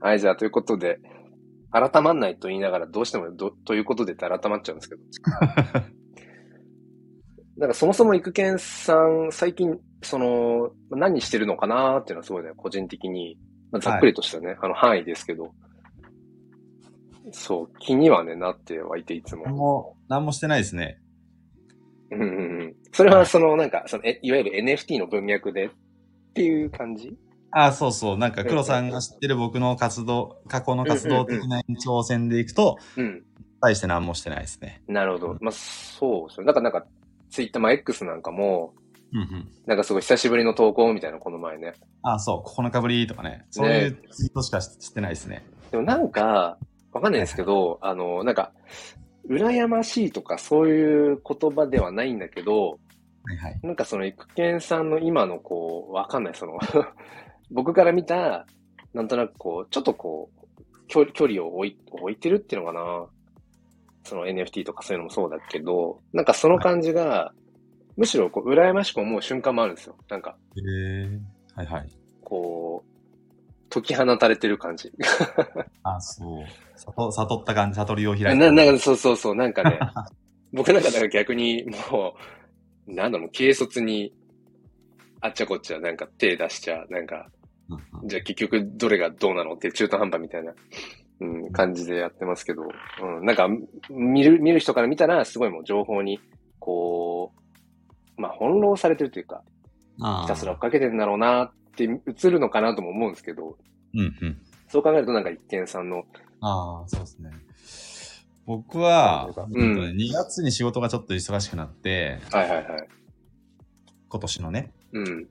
はい、じゃあ、ということで、改まんないと言いながら、どうしてもど、ということでって改まっちゃうんですけど。なんかそもそも育賢さん、最近、その、何してるのかなっていうのはすごいね、個人的に、まあ、ざっくりとしたね、あの範囲ですけど、そう、気にはね、なってはいて、いつも。何も、何もしてないですね。うんうんうん。それはその、なんか、その、え、いわゆる NFT の文脈でっていう感じ？あ、そうそう。なんか、黒さんが知ってる僕の活動、過去の活動的な延長線でいくと、うん。対して何もしてないですね。なるほど。まあ、そうですよ。だからなんか、ツイッター、まあ、X なんかも、うんうん。なんかすごい久しぶりの投稿みたいな、この前ね。あ、そう。9日ぶりとかね。そういうツイートしかしてないですね。でもなんか、わかんないですけど、あの、なんか、羨ましいとかそういう言葉ではないんだけど、はいはい。なんかその育賢さんの今のこう、わかんない、その、僕から見た、なんとなくこう、ちょっとこう、距距離を置い置いてるっていうのかな。その NFT とかそういうのもそうだけど、なんかその感じが、むしろこう、羨ましく思う瞬間もあるんですよ。なんか、へえ。はいはい。こう、解き放たれてる感じ。あ、そう。悟悟った感じ、悟りを開いた。な、なんか、そうそうそう、なんかね、僕なんかだから逆にもう、なんだろう、軽率に、あっちゃこっちゃ、なんか手出しちゃ、なんか、じゃあ結局どれがどうなのって中途半端みたいな、うん、感じでやってますけど、うん、なんか見る、見る人から見たらすごいもう情報に、こう、まあ翻弄されてるというか、ひたすら追っかけてるんだろうなって映るのかなとも思うんですけど、うんうん。そう考えるとなんか一見さんの、ああ、そうですね。僕は、うんえっとね2月に仕事がちょっと忙しくなって、はいはいはい。今年のね。うん。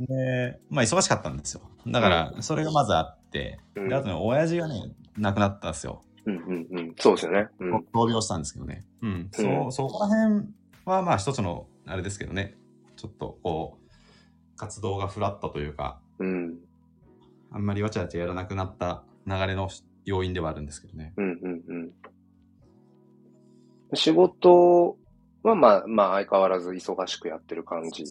で、まあ忙しかったんですよ。だから、それがまずあって、うんで、あとね、親父がね、亡くなったんですよ。うんうんうん。そうですよね。うん。闘病したんですけどね。うん。そう、そこら辺はまあ一つの、あれですけどね。ちょっとこう、活動がフラットというか、うん。あんまりわちゃわちゃやらなくなった流れの要因ではあるんですけどね。うんうんうん。仕事はまあまあ相変わらず忙しくやってる感じ。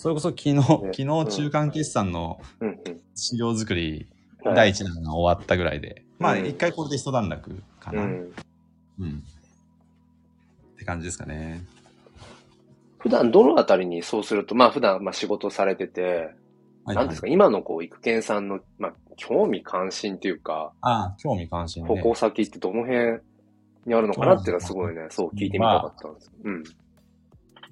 それこそ昨日、昨日中間決算の。資料作り、はい第一弾が終わったぐらいで、まあうん一回これで一段落かな。うん。うん。って感じですかね。普段どのあたりにそうすると、まあ普段まあ仕事されてて、はいなんですか、今のこう、育賢さんの、まあ興味関心っていうか、ああ、興味関心ね。方向先ってどの辺にあるのかなっていうのはすごいね、そう聞いてみたかったんです。うん。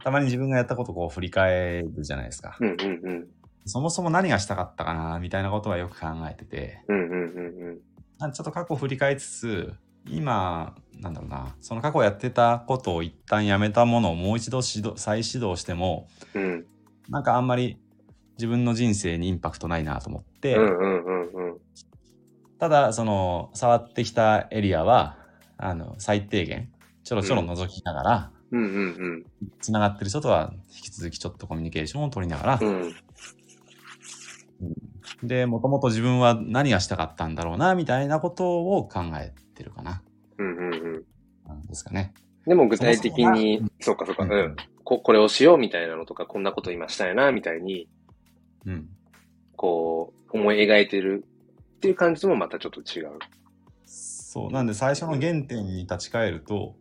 たまに自分がやったことをこう振り返るじゃないですか。うんうんうん。そもそも何がしたかったかな、みたいなことはよく考えてて、うんうんうんうん。ちょっと過去を振り返りつつ、今、なんだろうな、その過去やってたことを一旦やめたものをもう一度指導再始動しても、うん。なんかあんまり自分の人生にインパクトないなと思って、うんうんうんうん。ただ、その、触ってきたエリアは、あの、最低限、ちょろちょろ覗きながら、うんうんつながってる人とは引き続きちょっとコミュニケーションを取りながら、うん。うん。で、もともと自分は何がしたかったんだろうな、みたいなことを考えてるかな。うんうんうん。なんですかね。でも具体的に、そうかそうか、ううんん。こ、これをしようみたいなのとか、こんなこと今したいな、みたいに、うん。こう、思い描いてるっていう感じともまたちょっと違う。そう。なんで最初の原点に立ち返ると、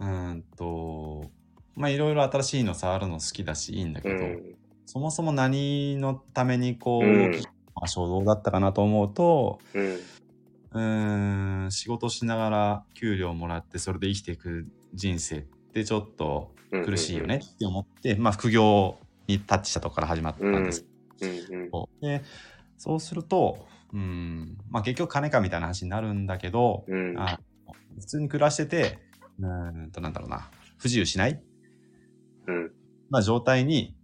うーんと、まあいろいろ新しいの触るの好きだしいいんだけど、うん。そもそも何のためにこう、うんまあ衝動だったかなと思うと、うん。ん、仕事しながら給料もらってそれで生きていく人生ってちょっとうん。苦しいよねって思って、まあ副業にタッチしたとこから始まったんですうんうん。けど、でそうすると、うん、まあ結局金かみたいな話になるんだけど、うん。あ普通に暮らしてて、うーんとなんだろうな、不自由しない、うん。まあ、状態に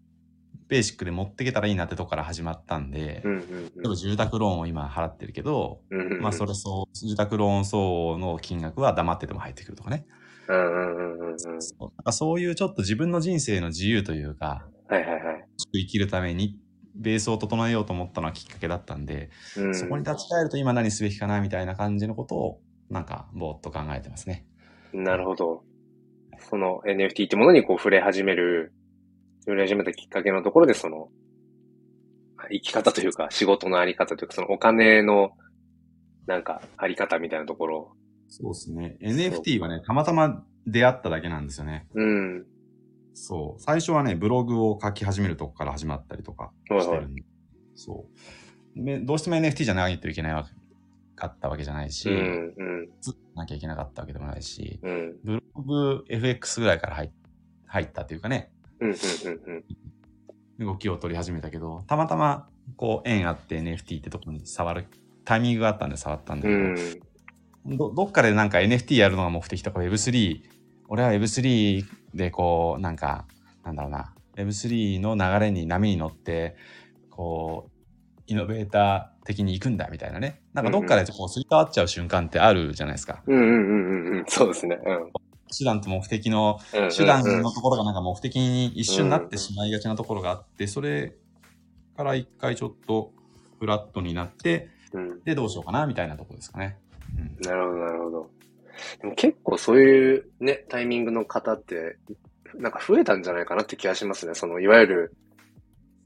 ベーシックで持っていけたらいいなってとこから始まったんで、うん。例えば住宅ローンを今払ってるけど、うん。まあそれそう、住宅ローン層の金額は黙ってても入ってくるとかね。うんうんうんうんうん。そうなんかそういうちょっと自分の人生の自由というか、はいはいはい。生きるためにベースを整えようと思ったのはきっかけだったんで、うん。そこに立ち返ると今何すべきかなみたいな感じのことを、なんかぼーっと考えてますね。なるほど。その NFT ってものにこう触れ始める、触れ始めたきっかけのところでその、生き方というか仕事のあり方というかそのお金のなんか、あり方みたいなところ。そうですね。NFT はね、たまたま出会っただけなんですよね。うん。そう。最初はね、ブログを書き始めるとこから始まったりとかしてるんで。そう。でどうしても NFT じゃないといけないわけかったわけじゃないし、うん、うん、なきゃいけなかったわけでもないし、うん、ブログ FX ぐらいから入入ったというかね、うん、うん、うん、動きを取り始めたけど、たまたまこう縁あって NFT ってとこに触るタイミングがあったんで触ったんだうけど、ん。どどっかでなんか NFT やるのが目的とか Web3、俺は Web3 でこう、なんか、なんだろうな、Web3 の流れに波に乗って、こう、イノベーター的に行くんだみたいなね。なんかどっかでこうすり替わっちゃう瞬間ってあるじゃないですか。うん、うん、うん、うん、そうですね。うん。手段と目的の、うん手段のところがなんか目的に一瞬なってしまいがちなところがあって、それから一回ちょっとフラットになって、うん。で、どうしようかなみたいなところですかね。うんなるほど、なるほど。でも結構そういうね、タイミングの方って、なんか増えたんじゃないかなって気がしますね。その、いわゆる、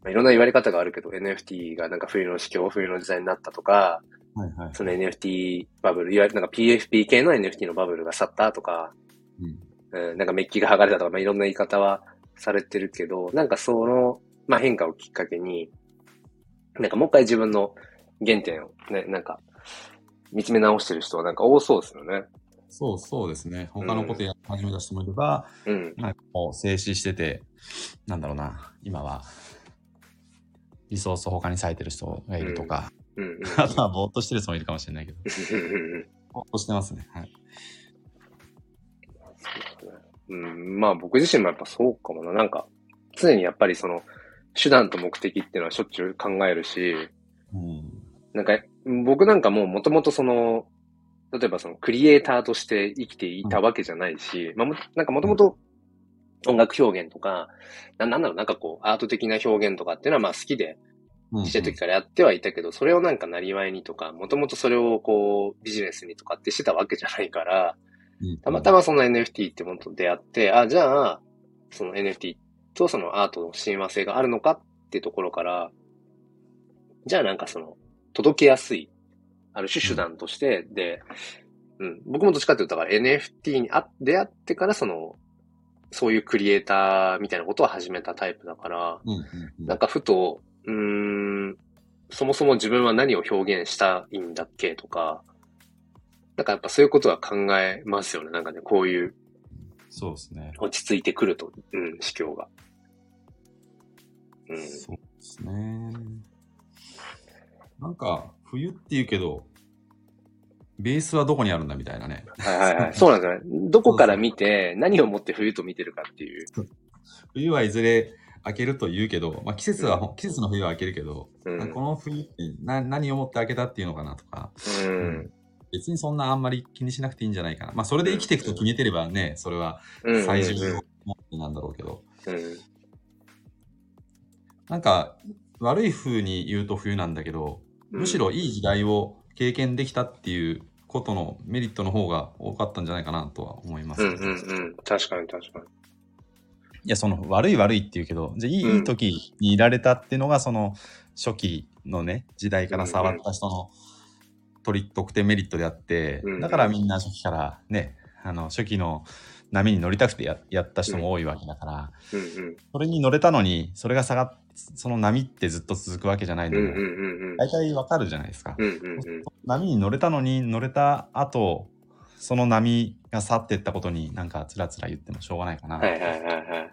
まあいろんな言われ方があるけど、NFT がなんか冬の市況、冬の時代になったとか、はいはい。その NFT バブル、いわゆるなんか PFP 系の NFT のバブルが去ったとか、うんうん、なんかメッキが剥がれたとか、まあ、いろんな言い方はされてるけど、なんかその、まあ、変化をきっかけに、なんかもう一回自分の原点をね、なんか、見つめ直してる人はなんか多そうですよね。そうそうですね。他のことやり始めた人もいれば、うん。なんかもう静止してて、なんだろうな、今は、リソース他に割いてる人がいるとか、うん。うん。あとはぼーっとしてる人もいるかもしれないけど、う んぼーっとしてますね。はい。うん。まあ僕自身もやっぱそうかもな。なんか、常にやっぱりその、手段と目的っていうのはしょっちゅう考えるし、うん。なんか、僕なんかもうもともとその、例えばそのクリエイターとして生きていたわけじゃないし、まあも、なんかもともと音楽表現とか、ななんだろう、なんかこう、アート的な表現とかっていうのはまあ好きで、うんちっちゃい時からやってはいたけど、それをなんかなりわいにとか、もともとそれをこう、ビジネスにとかってしてたわけじゃないから、たまたまその NFT ってものと出会って、あ、じゃあ、その NFT とそのアートの親和性があるのかっていうところから、じゃあなんかその、届けやすい、ある種手段として、で、うん、僕もどっちかっていうと、だから NFT にあ出会ってからその、そういうクリエイターみたいなことを始めたタイプだから、うんうんうんなんかふと、うーん、そもそも自分は何を表現したいんだっけとか、なんかやっぱそういうことは考えますよね。なんかね、こういうそうですね。落ち着いてくると、うん、市況が。うん。そうですね。なんか、冬って言うけど、ベースはどこにあるんだみたいなね。はいはいはい。そうなんですよね。どこから見て、何をもって冬と見てるかっていう。冬はいずれ明けると言うけど、まあ、季節は、季節の冬は明けるけど、うん。この冬ってな何をもって明けたっていうのかなとか、うん。別にそんなあんまり気にしなくていいんじゃないかな。まあ、それで生きていくと決めてればね、それはうん。最重要なんだろうけど、うん。なんか、悪い風に言うと冬なんだけど、むしろいい時代を経験できたっていうことのメリットの方が多かったんじゃないかなとは思います。うんうんうん。確かに確かに。いや、その悪い悪いって言うけど、じゃあいい,、時にいられたっていうのが、その初期のね、時代から触った人の取り得点メリットであって、うんだからみんな初期からね、あの初期の波に乗りたくてややった人も多いわけだから、うんうん。それに乗れたのに、それが下がっその波ってずっと続くわけじゃないのも、うんうんうんうん。大体わかるじゃないですか。うんうんうん。波に乗れたのに乗れた後その波が去っていったことになんかつらつら言ってもしょうがないかなとはいはいはいはい。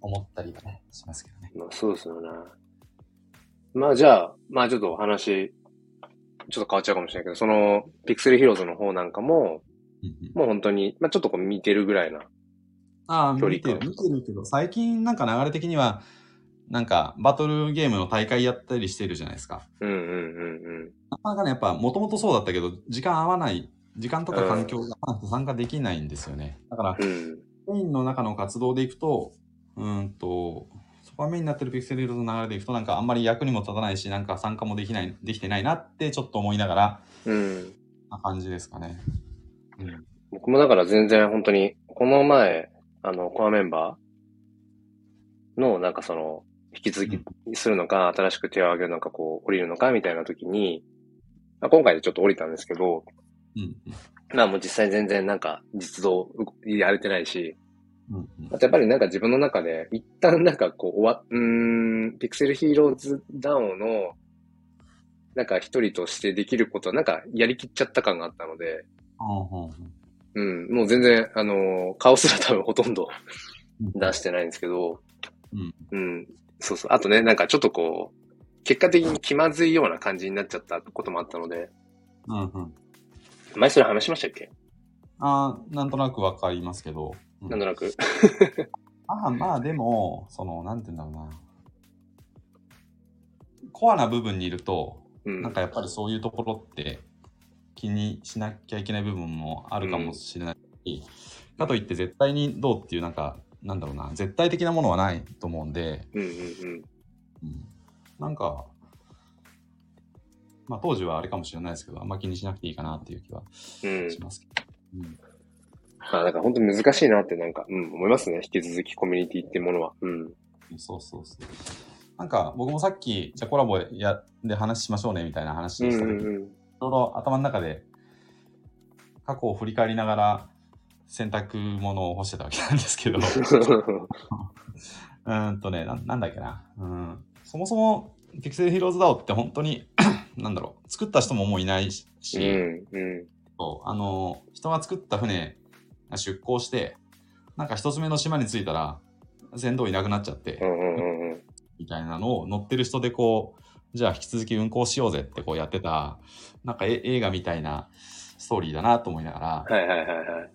思ったりはねしますけどね。まあそうですよね。まあじゃあ、まあちょっとお話、ちょっと変わっちゃうかもしれないけど、その、ピクセルヒローズの方なんかも、うんうんもう本当に、まあちょっとこう見てるぐらいな。ああ見てる見てるけど最近なんか流れ的にはなんかバトルゲームの大会やったりしてるじゃないですか。うんうんうんなかなかねやっぱもともとそうだったけど時間合わない時間とか環境が合わなくて参加できないんですよね。だからうん。うん。メインの中の活動でいくと、うーんと、そこがメインになってるピクセルヒーローズの流れでいくと、なんかあんまり役にも立たないし、なんか参加もできない、できてないなってちょっと思いながら、うん。な感じですかね。うん。僕もだから全然本当に、この前、あの、コアメンバーの、なんかその、引き続きするのか、新しく手を挙げるのか、こう、降りるのか、みたいな時に、まあ、今回でちょっと降りたんですけど、うんうん。まあもう実際全然なんか実動やれてないし、うんうん。あとやっぱりなんか自分の中で、一旦なんかこう終わ、うーん、ピクセルヒーローズダウンの、なんか一人としてできることはなんかやりきっちゃった感があったので、うんもう全然、あのー顔すら多分ほとんどうん。出してないんですけど、うん。うん、そうそう。あとね、なんかちょっとこう、結果的に気まずいような感じになっちゃったこともあったので、うんうん。前それ話しましたっけ？あーなんとなくわかりますけど。うんなんとなく。まあまあでも、その、なんて言うんだろうな。コアな部分にいると、うん。なんかやっぱりそういうところって気にしなきゃいけない部分もあるかもしれないし、かといって絶対にどうっていうなんか、なんだろうな、絶対的なものはないと思うんで、うんうんうん。うんなんか、まあ当時はあれかもしれないですけど、あんま気にしなくていいかなっていう気はうん。しますけど。うんまあ、なんか本当に難しいなってなんか、うん、思いますね。引き続きコミュニティっていうものは。うん。そうそうそう。なんか僕もさっき、じゃあコラボやで話しましょうねみたいな話うんした時、ちうんょうど頭の中で過去を振り返りながら洗濯物を干してたわけなんですけど、うーんとねな、なんだっけな。うん、そもそもピクセルヒーローズダオって本当に、なんだろう、作った人ももういないし、うん。あの、人が作った船が出港して、なんか一つ目の島に着いたら、船頭いなくなっちゃって。みたいなのを乗ってる人でこう、じゃあ引き続き運行しようぜってこうやってた、なんかえ映画みたいなストーリーだなと思いながら、はいはいはいはい。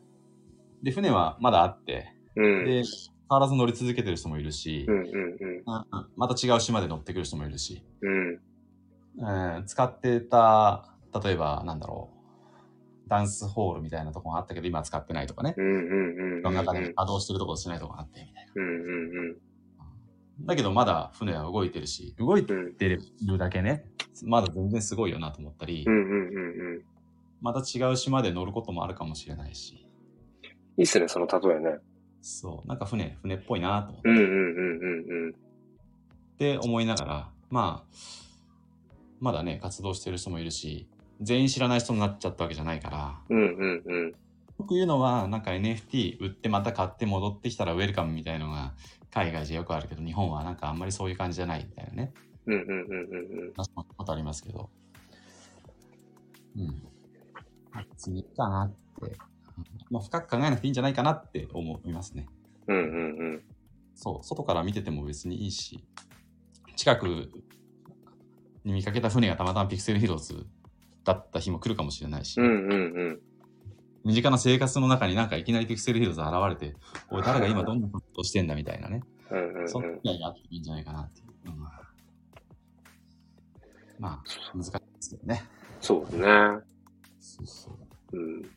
で、船はまだあって、うん。で、変わらず乗り続けてる人もいるしう、んうんうんまた違う島で乗ってくる人もいるし、うん。うん。えー使ってた、例えばなんだろう、ダンスホールみたいなとこがあったけど今は使ってないとかね、の中で稼働してるところしないとこがあってみたいな。うんうんだけどまだ船は動いてるし、動いてうん。うん。るだけね、まだ全然すごいよなと思ったり、うんうんうんうん。また違う島で乗ることもあるかもしれないし、いいっすね、その例えね。そう、なんか船、船っぽいなと思ってうんうんうんうんうん。って思いながら、まあ、まだね、活動してる人もいるし、全員知らない人になっちゃったわけじゃないから、うんうんうん。よく言うのは、なんか NFT 売ってまた買って戻ってきたらウェルカムみたいのが海外じゃよくあるけど、日本はなんかあんまりそういう感じじゃないみたいなね、うんうんうんうんうん。ことありますけど、うん。次かなって、まあ、深く考えなくていいんじゃないかなって思いますね。うんうんうん。そう、外から見てても別にいいし、近くに見かけた船がたまたまピクセルヒーローズだった日も来るかもしれないし、うんうんうん。身近な生活の中になんかいきなりピクセルヒーローズ現れて、おい、誰が今どんなことをしてんだみたいなね、うんうんそんなうん。未来があっていいんじゃないかなっていう。うんまあ、難しいですけどね。そうですね。そうそう。うん。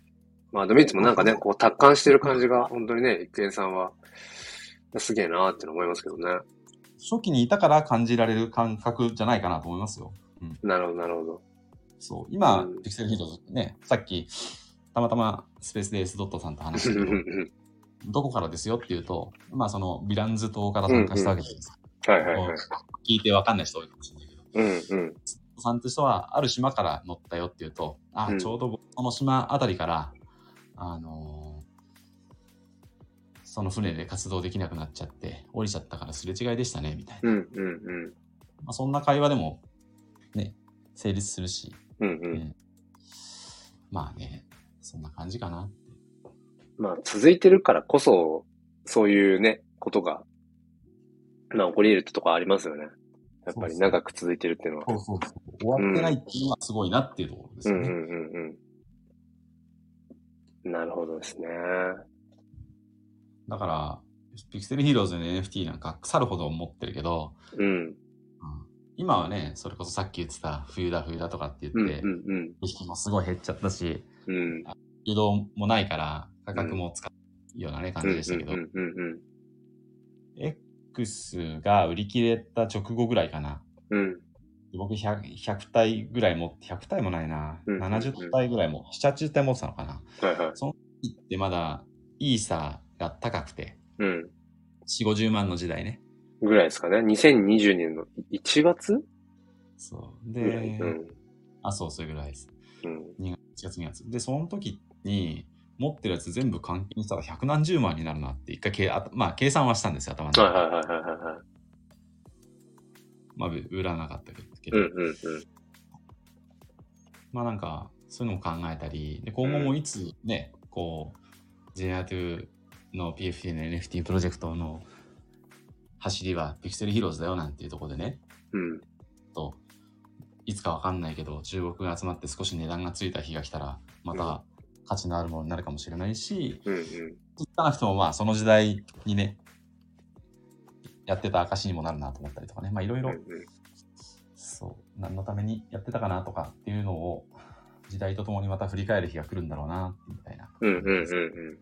まあでもいつもなんかね、こう達観してる感じが、本当にね、一見さんは、すげえなーって思いますけどね。初期にいたから感じられる感覚じゃないかなと思いますよ。なるほど、なるほど。そう。今、うんピクセルヒーローズね、さっき、たまたまスペースで S ドットさんと話してどこからですよっていうと、まあそのヴィランズ島から参加したわけです。はいはいはい。聞いてわかんない人多いかもしれないけど、うんうん。さんって人はある島から乗ったよっていうと、あ、うんちょうどこの島あたりから、あのーその船で活動できなくなっちゃって、降りちゃったからすれ違いでしたね、みたいな。うんうんうん。まあ、そんな会話でも、ね、成立するし、うんう。うんんまあね、そんな感じかな。まあ続いてるからこそ、そういうね、ことが、まあ起こり得るってとこありますよね。やっぱり長く続いてるっていうのは。そうそうそう。終わってないっていうのはすごいなっていうところですよね。うんうんうんうん。なるほどですね。だから、ピクセルヒーローズの NFT なんか腐るほど持ってるけど、うん。うん今はね、それこそさっき言ってた冬だ冬だとかってうん言って、うんうん。意識もすごい減っちゃったし、うん。移動もないから価格も使うようなね、感じでしたけど、うんうんうん X が売り切れた直後ぐらいかな。うん。うん。僕 100, 100体ぐらい持って、100体もないな。うんうんうん70体ぐらいも、7、80体持ってたのかな。はいはい。その時ってまだイーサーが高くて、うん。4、50万の時代ね。ぐらいですかね。2020年の1月？そう。で、うん。あ、そう、それぐらいです。うん。2月、2月。で、その時に、持ってるやつ全部換金したら百何十万になるなって、一回けあまあ、計算はしたんですよ、頭の中で。はいはいはいはいはいはい。まあ、売らなかったけど。うんうんうん。まあなんか、そういうのも考えたり、で今後もいつね、こう、JR2 の PFT の NFT プロジェクトの走りはピクセルヒーローズだよなんていうところでね、うん。と、いつかわかんないけど、中国が集まって少し値段がついた日が来たら、また価値のあるものになるかもしれないし、うんうん。つかなくてもまあその時代にね、やってた証にもなるなと思ったりとかね、まあいろいろ何のためにやってたかなとかっていうのを、時代とともにまた振り返る日が来るんだろうな、みたいな。うんうんうん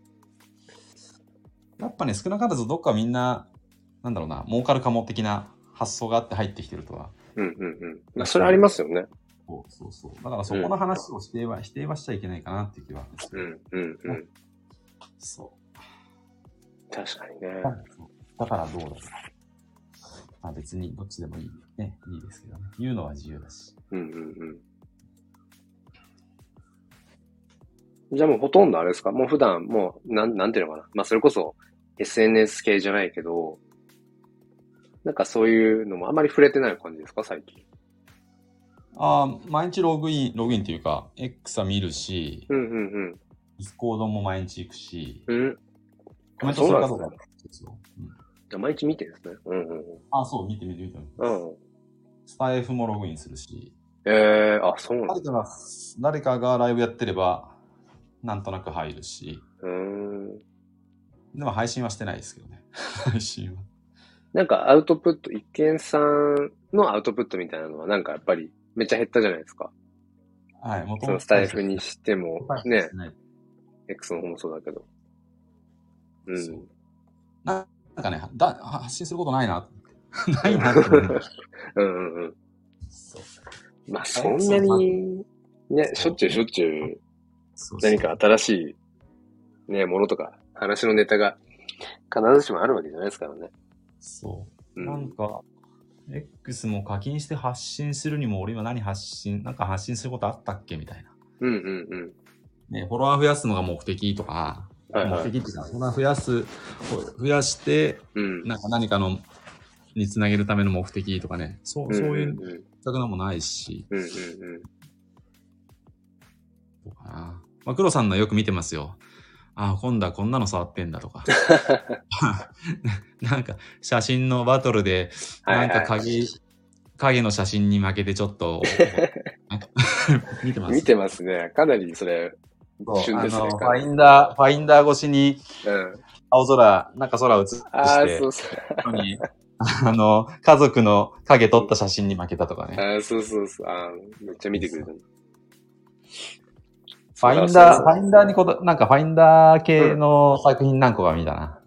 やっぱね、少なからずどっかみんな、なんだろうな、儲かるかも的な発想があって入ってきてるとは。うん。うんうんあ、それありますよね。そうそうそう。だからそこの話を否定は、否定はしちゃいけないかなっていう気は。うんうんうん。そ確かにね。だからどうだろう。まあ別にどっちでもいい。ね、いいですけどね。言うのは自由だし。うんうんうん。じゃあもうほとんどあれですか？もう普段もう、なん、なんていうのかな？まあそれこそ SNS 系じゃないけど、なんかそういうのもあまり触れてない感じですか？最近。ああ、毎日ログイン、ログインっていうか、X は見るし、うんうん Discord も毎日行くし、うん。うん。コメントするかどうかですよ。うんじゃあ毎日見てるんですね。うんうんあ、そう、見て見て見て。うん。うん。スタイフもログインするし、ええー、あ、そうなんだ。誰かが、誰かがライブやってれば、なんとなく入るし、うーん。でも配信はしてないですけどね。配信は。なんかアウトプット、一見さんのアウトプットみたいなのはなんかやっぱりめっちゃ減ったじゃないですか。はい、もそのスタイフにしても、ね、ね。X の方もそうだけど。う。んななんかね、だ発信することないな。ないなって思う。うんうんうん。そうまあそんなに、ね、しょっちゅうしょっちゅう何か新しい、ね、ものとか、話のネタが必ずしもあるわけじゃないですからね。そうう。んなんか、X も課金して発信するにも、俺今何発信、なんか発信することあったっけみたいな。うんうんうん。ね、フォロワー増やすのが目的とか。目的っていうか、フォロワー増やす、増やして、うん。なんか何かの、につなげるための目的とかね、そう、そういううんうん全くのもないし、うんうんうん。どうかな。まあ、黒さんのよく見てますよ。ああ、今度はこんなの触ってんだとか。なんか、写真のバトルで、なんか影、影の写真に負けてちょっと、見てます？見てますね。かなりそれ、旬ですねあのファインダー、ファインダー越しにうん。青空、なんか空映して、ああ、そうそう。にあの、家族の影撮った写真に負けたとかね。あーそうそうそう。あーめっちゃ見てくれたの。ファインダー、ファインダーにこだ、なんかファインダー系の作品何個か見たな。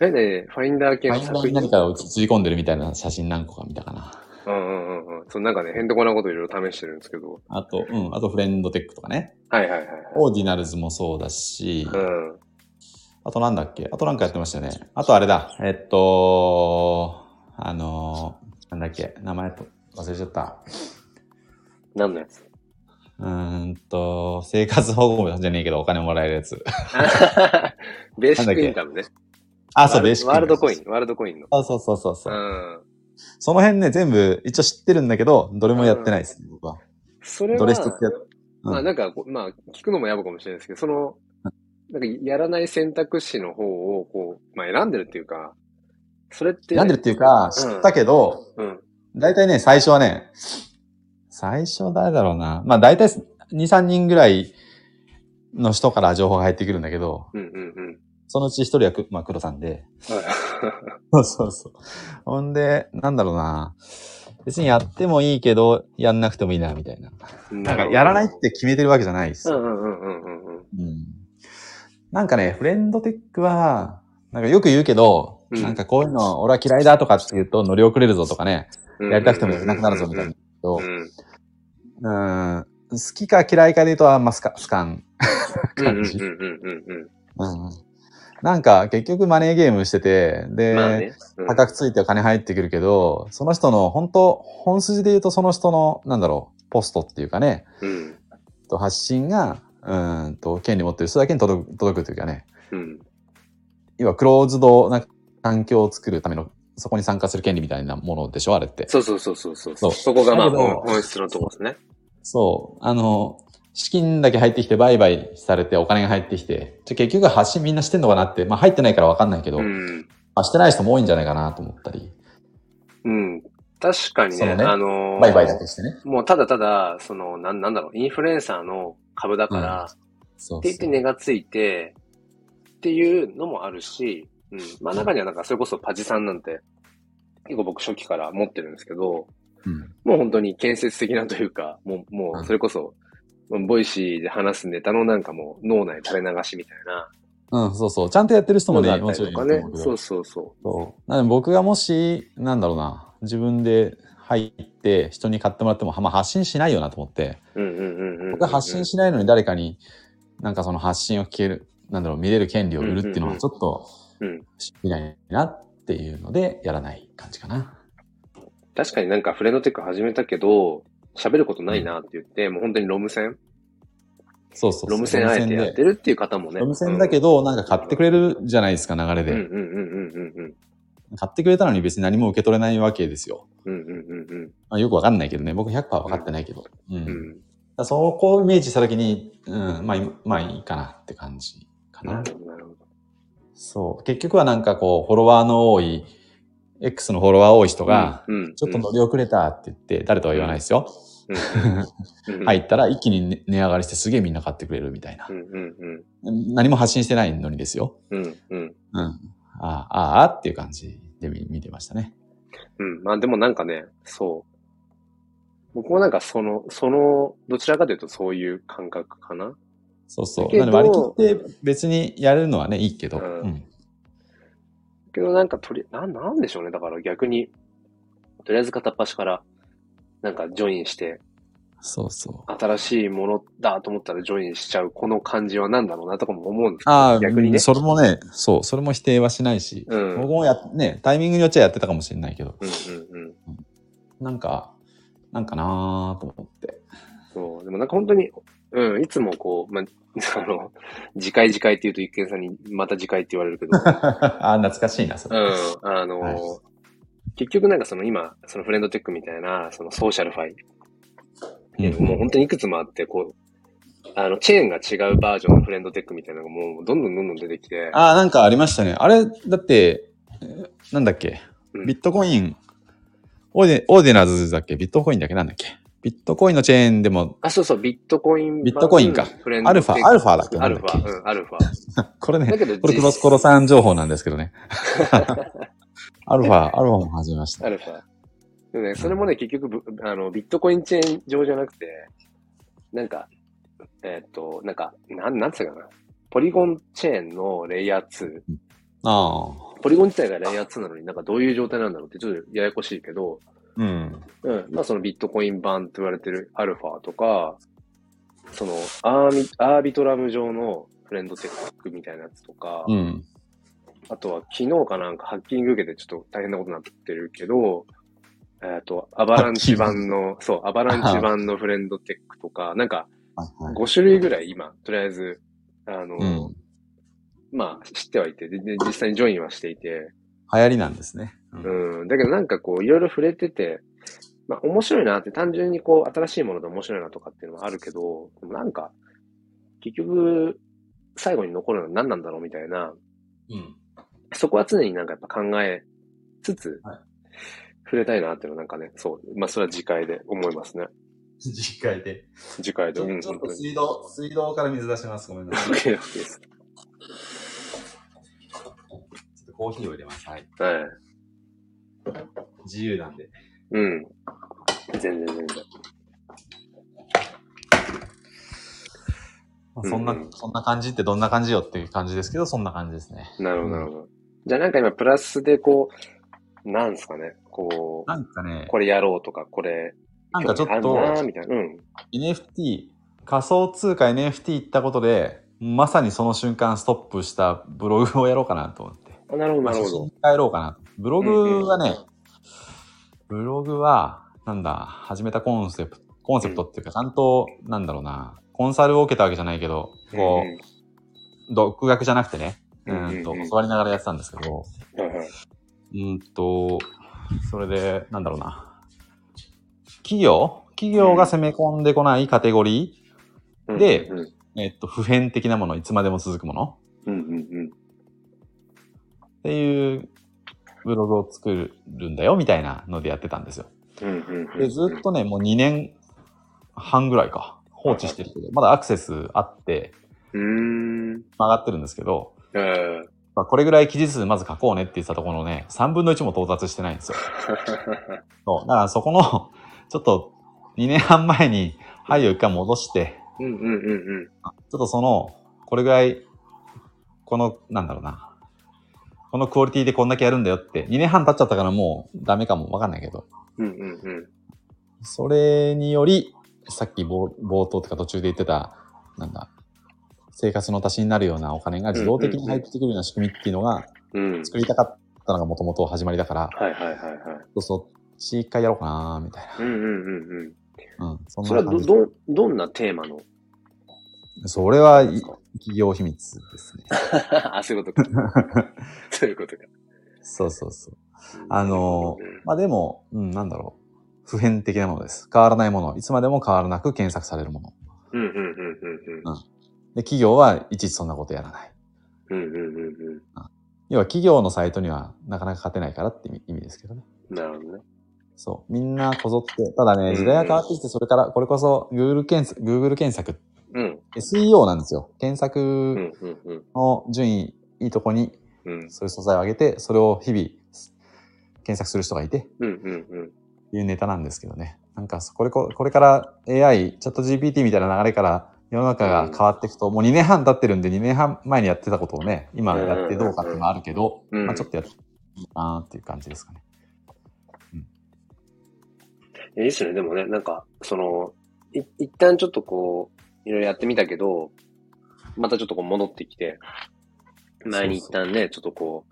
え、ねファインダー系ファインダーの作品。に何かを映り込んでるみたいな写真何個か見たかな。うんうんうんうん。そう、なんかね、へんとこなこといろいろ試してるんですけど。あと、うん、あと friend.tech とかね。はいはいはい。 Ordinals もそうだし、うん。あとなんだっけ？あとなんかやってましたよね。あとあれだ。えっと、あのー、なんだっけ？名前と忘れちゃった。何のやつ？うーんと、生活保護じゃねえけどお金もらえるやつ。ベーシックインカムね。あ、そう、ベーシック。ワールドコイン、ワールドコインの。あそうそうそうそうう。ん。その辺ね、全部一応知ってるんだけど、どれもやってないです、僕は。それは、どれ一つやっうんまあなんかまあ聞くのもやばかもしれないですけど、その、なんかやらない選択肢の方をこう、まあ選んでるっていうか、それって。選んでるっていうか、知ったけど、うん。大体ね、最初はね、最初誰だろうな。まあ大体2、3人ぐらいの人から情報が入ってくるんだけど、うんうんうん。そのうち一人はく、まあ黒さんで。はい そうそうそう。ほんで、なんだろうな。別にやってもいいけど、やんなくてもいいな、みたいな。なんか、やらないって決めてるわけじゃないです。うんうんうんうんうんうん。うんなんかね、フレンドテックは、なんかよく言うけど、うんなんかこういうの俺は嫌いだとかって言うと乗り遅れるぞとかね、うんやりたくてもやれなくなるぞみたいな。うん。うん、好きか嫌いかで言うとあんまスカスカンうんうん 感じ。うんうんうんうん。うんなんか結局マネーゲームしてて、で、まあね。うん高くついてお金入ってくるけど、その人の本当、本筋で言うとその人の、なんだろう、ポストっていうかね、うん。と発信が、うんと、権利持ってる人だけに届く届くというかね、うん。要はクローズドな環境を作るための、そこに参加する権利みたいなものでしょ、あれって。そうそうそうそうそう。そうそこがまあ本質のところですね。そう。あの、資金だけ入ってきて売買されてお金が入ってきて、じゃ結局発信みんなしてんのかなって、まあ入ってないからわかんないけど、うん。まあしてない人も多いんじゃないかなと思ったり、うん。確かにね、ねあのー売買だけしてね。もうただただ、その、なんなんだろう、インフルエンサーの株だから、そうって言って値がついて、っていうのもあるし、うん。まあ中にはなんかそれこそパジさんなんて、結構僕初期から持ってるんですけど、うん。もう本当に建設的なというか、もう、もうそれこそ、 Voicy で話すネタのなんかもう脳内垂れ流しみたいなうん、そうそう。ちゃんとやってる人もね、もちろんいると思う。けどそうそうそそう。なので僕がもし、なんだろうな、自分で入って人に買ってもらっても、まあ、発信しないよなと思って、う。うんうんうんうんうん。僕が発信しないのに誰かに、なんかその発信を聞ける、なんだろう、見れる権利を売るっていうのはちょっと、うん。見ないなっていうので、やらない感じかな。確かになんかフレンドテック始めたけど、喋ることないなって言って、もう本当にロム線？そうそうそう。ロム線あえてやってるっていう方もね。ロム線だけど、なんか買ってくれるじゃないですか、流れで。うんうんうんうんうんうん。買ってくれたのに別に何も受け取れないわけですよ。うんうんうんまあ、よくわかんないけどね。僕100%わかってないけど。うん。そこをイメージしたときに、うん、まあまあいいかなって感じかな。なるほど、なるほど。そう。結局はなんかこう、フォロワーの多い、X のフォロワー多い人が、ちょっと乗り遅れたって言って、誰とは言わないですよ。入ったら一気に値値上がりしてすげえみんな買ってくれるみたいな。何も発信してないのにですよ。うんうん。うん。ああ、ああっていう感じで見見てましたね。うん。まあでもなんかね、そう。僕もなんかその、その、どちらかというとそういう感覚かな。そうそう。なので割り切って別にやるのはね、いいけど。うんうん。けどなんかとり、なん、なんでしょうね。だから逆に、とりあえず片っ端から、なんかジョインして、そうそう。新しいものだと思ったらジョインしちゃう、この感じは何だろうなとかも思うんですけど、ああ、逆にね。それもね、そう、それも否定はしないし、うん。うん僕もや、ね、タイミングによっちゃやってたかもしれないけど、うんうん。なんか、なんかなーと思って。そう。でもなんか本当に、うん、いつもこう、まあ、あの、次回次回って言うと一見さんにまた次回って言われるけど、ああ、懐かしいな、それ。うん、あの、はい。結局なんかその今、その friend.tech みたいな、その SocialFi。もう本当にいくつもあって、こう、あの、チェーンが違うバージョンの friend.tech みたいなのがもうどんどんどんどん出てきて、ああ、なんかありましたね。あれ、だって、えーなんだっけ、うん。ビットコイン、オーデ Ordinals だっけ？ビットコインだっけ？なんだっけ？ビットコインのチェーンでも、あ、そうそう、ビットコイン。ビットコインかアルファ、アルファだっけアルファ、うん、アルファ。これね、これクロスコロさん情報なんですけどね。アルファ、アルファも始めました。アルファ。でもね、それもね、結局ぶ、あの、ビットコインチェーン上じゃなくて、なんか、えーっと、なんか、なん、なんつうかな。ポリゴンチェーンのレイヤー2。ああ。ポリゴン自体がレイヤー2なのになんかどういう状態なんだろうってちょっとややこしいけど、うん。うん。まあそのビットコイン版と言われてるアルファとか、そのアーミ、アービトラム上のフレンドテックみたいなやつとか、うん。あとは昨日かなんかハッキング受けてちょっと大変なことになってるけど、えっ、と、アバランチ版の、そう、アバランチ版のフレンドテックとか、なんかはいはい。5種類ぐらい今、とりあえず、あの、うん。まあ知ってはいて、でで実際にジョインはしていて、流行りなんですね。うんうん。だけどなんかこう、いろいろ触れてて、まあ面白いなって、単純にこう、新しいもので面白いなとかっていうのはあるけど、でもなんか、結局、最後に残るのは何なんだろうみたいな、うん。そこは常になんかやっぱ考えつつ、はい触れたいなっていうのはなんかね、そう、まあそれは次回で思いますね。次回で。次回で。うん、ちょっと。水道、水道から水出します。ごめんなさい。とコーヒーを入れます。はい。はい。自由なんで。うん。全然全然。まあ、そんな、うんそんな感じってどんな感じよっていう感じですけど、そんな感じですね。なるほど、なるほど。じゃあなんか今、プラスでこう、なんすかね、こう、なんかね、これやろうとか、これ、なんかちょっとみたいな。うん。NFT、仮想通貨 NFT 行ったことで、まさにその瞬間ストップしたブログをやろうかなと思って。あなるほど、まあ、なるほど。変えろうかなと。ブログはね、ブログは、なんだ、始めたコンセプト、コンセプトっていうか、ちゃんと、なんだろうな、コンサルを受けたわけじゃないけど、こう、独学じゃなくてね、ううんうんうん。ーんと、教わりながらやってたんですけど、うーんと、それで、なんだろうな。企業企業が攻め込んでこないカテゴリうんでうん。ー、えっと、普遍的なもの、いつまでも続くもの。うんうんっていうブログを作るんだよ、みたいなのでやってたんですよ。で、ずっとね、もう2年半ぐらいか、放置してるけど、まだアクセスあって、うーん。上がってるんですけど、えーまあ、これぐらい記事数まず書こうねって言ってたところのね、3分の1も到達してないんですよ。そう。だからそこの、ちょっと2年半前に範囲を一回戻して。ちょっとその、これぐらい、この、なんだろうな。このクオリティでこんだけやるんだよって、2年半経っちゃったからもうダメかもわかんないけど、うんうんうん。それにより、さっき冒冒頭とか途中で言ってた、なんだ、生活の足しになるようなお金が自動的に入ってくるような仕組みっていうのがうん。作りたかったのがもともと始まりだから、はいはいはいはい。そっち一回やろうかなみたいうんうんうんうん。な。うん、そんそれな感じ。はどどどんなテーマのそれはい企業秘密ですね。あ、そういうことか。そういうことか。そうそうそう。あのうんまあでも、うん、なんだろう。普遍的なものです。変わらないもの。いつまでも変わらなく検索されるもの。うんうんうんうんうん。で、企業はいちいちそんなことやらない。うんうんうん要は企業のサイトにはなかなか勝てないからって意味ですけどね。うん。なるほどね。そう。みんなこぞって、ただうんね、時代が変わってきて、それから、これこそ Google 検索、Google 検索、うん。SEO なんですよ。検う索。の順位、いいとこに、うんそういう素材を上げて、それを日々、検索する人がいて、うんうんうん。いうネタなんですけどね。なんか、これこ、これから AI、チャット GPT みたいな流れから世の中が変わっていくと、もう2年半経ってるんで、2年半前にやってたことをね、今やってどうかっていうのはあるけど、うんまあちょっとやっていいなーっていう感じですかね。いいですね。でもね、なんか、その、い一旦ちょっとこう、いろいろやってみたけど、またちょっとこう戻ってきて、前に一旦ね、ちょっとこ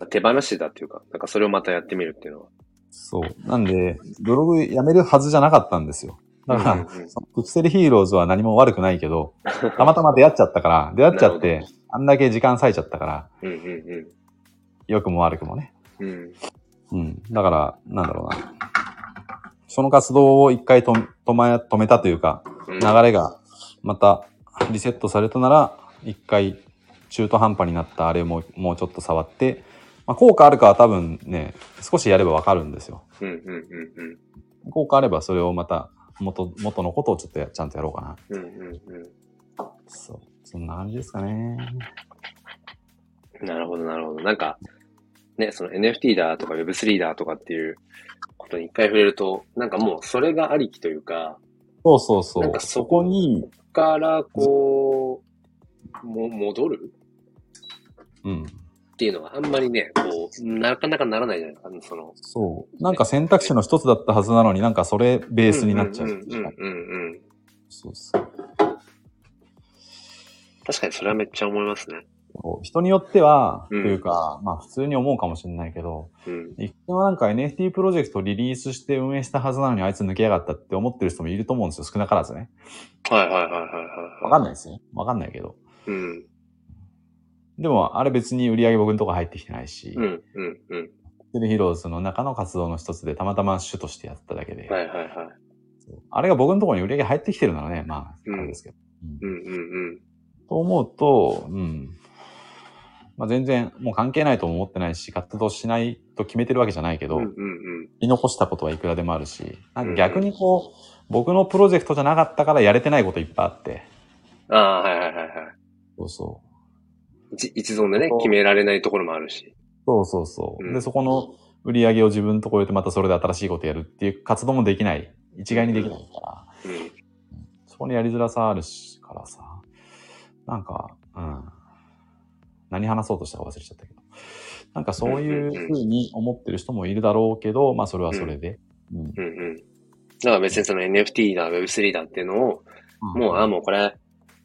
う、手放してたっていうか、なんかそれをまたやってみるっていうのは。そう。なんで、ブログやめるはずじゃなかったんですよ。だから、うんうんうんそのピクセルヒーローズは何も悪くないけど、たまたま出会っちゃったから、出会っちゃっなて、あんだけ時間割いちゃったから、うんうん良くも悪くもね。うん。うん。うん。だから、なんだろうな。その活動を一回と止め止めたというか、うん流れがまたリセットされたなら、一回中途半端になったあれももうちょっと触って、まあ、効果あるかは多分ね、少しやればわかるんですよ。うんうんうん効果あればそれをまた元元のことをちょっとやちゃんとやろうかな。うん。うんうんうそう。そんな感じですかね。ん。なるほどなるほど。なんか、ね、その NFT だとか Web3 だとかっていうことに一回触れると、なんかもうそれがありきというか、そうそうそう。なんかそそこに、からこう、も、戻る？うん。っていうのはあんまりね、こう、なかなかならないじゃないですか、その。そう。なんか選択肢の一つだったはずなのになんかそれベースになっちゃう。うんうんうんうん。そうそう。確かにそれはめっちゃ思いますね。こう人によっては、うんというか、まあ普通に思うかもしれないけど、うん。一見はなんか NFT プロジェクトリリースして運営したはずなのにあいつ抜けやがったって思ってる人もいると思うんですよ、少なからずね。はいはいはいはいはい。わかんないですよ。わかんないけど。うん。でも、あれ別に売り上げ僕のとこ入ってきてないし、うんうんうん。テレヒローズの中の活動の一つでたまたま主としてやっただけで、はいはいはい。あれが僕のところに売り上げ入ってきてるならね、まあ、うんあれですけど。うんうんうんうん。と思うと、うん。まあ全然もう関係ないとも思ってないし、活動しないと決めてるわけじゃないけど、うんうんうん。残したことはいくらでもあるし、なんか逆にこう、僕のプロジェクトじゃなかったからやれてないこといっぱいあって、ああ、はいはいはいはい。そうそう。一一存でね決められないところもあるし。そうそうそう。うんで、そこの売り上げを自分のところでまたそれで新しいことやるっていう活動もできない。一概にできないから、うん。そこにやりづらさあるし、からさ、なんか、うん。何話そうとしたか忘れちゃったけど。なんかそういうふうに思ってる人もいるだろうけど、まあそれはそれで。うん。うんうん。だから別にその NFT だ、Web3 だっていうのを、もう、あ、もうこれ、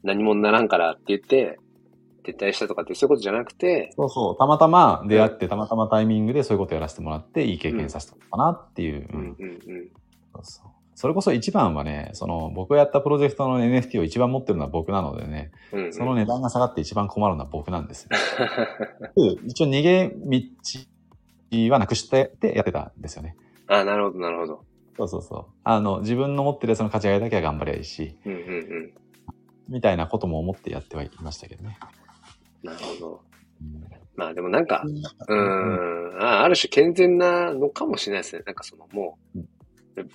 何もならん。からって言って、撤退したとかってそういうことじゃなくて、そうそう。たまたま出会って、たまたまタイミングでそういうことやらせてもらって、いい経験させたのかなっていう。うん。うん。うん。そうそうそれこそ一番はね、その僕がやったプロジェクトの NFT を一番持ってるのは僕なのでね、うんうんその値段が下がって一番困るのは僕なんですよ。一応逃げ道はなくしてってやってたんですよね。あ、なるほど、なるほど。そうそうそう。あの、自分の持ってるやつの勝ち上げだけは頑張りゃいいし、うんうんうん。みたいなことも思ってやってはいましたけどね。なるほど。うんまあでもなんか、うーん、あある種健全なのかもしれないですね。なんかそのもう、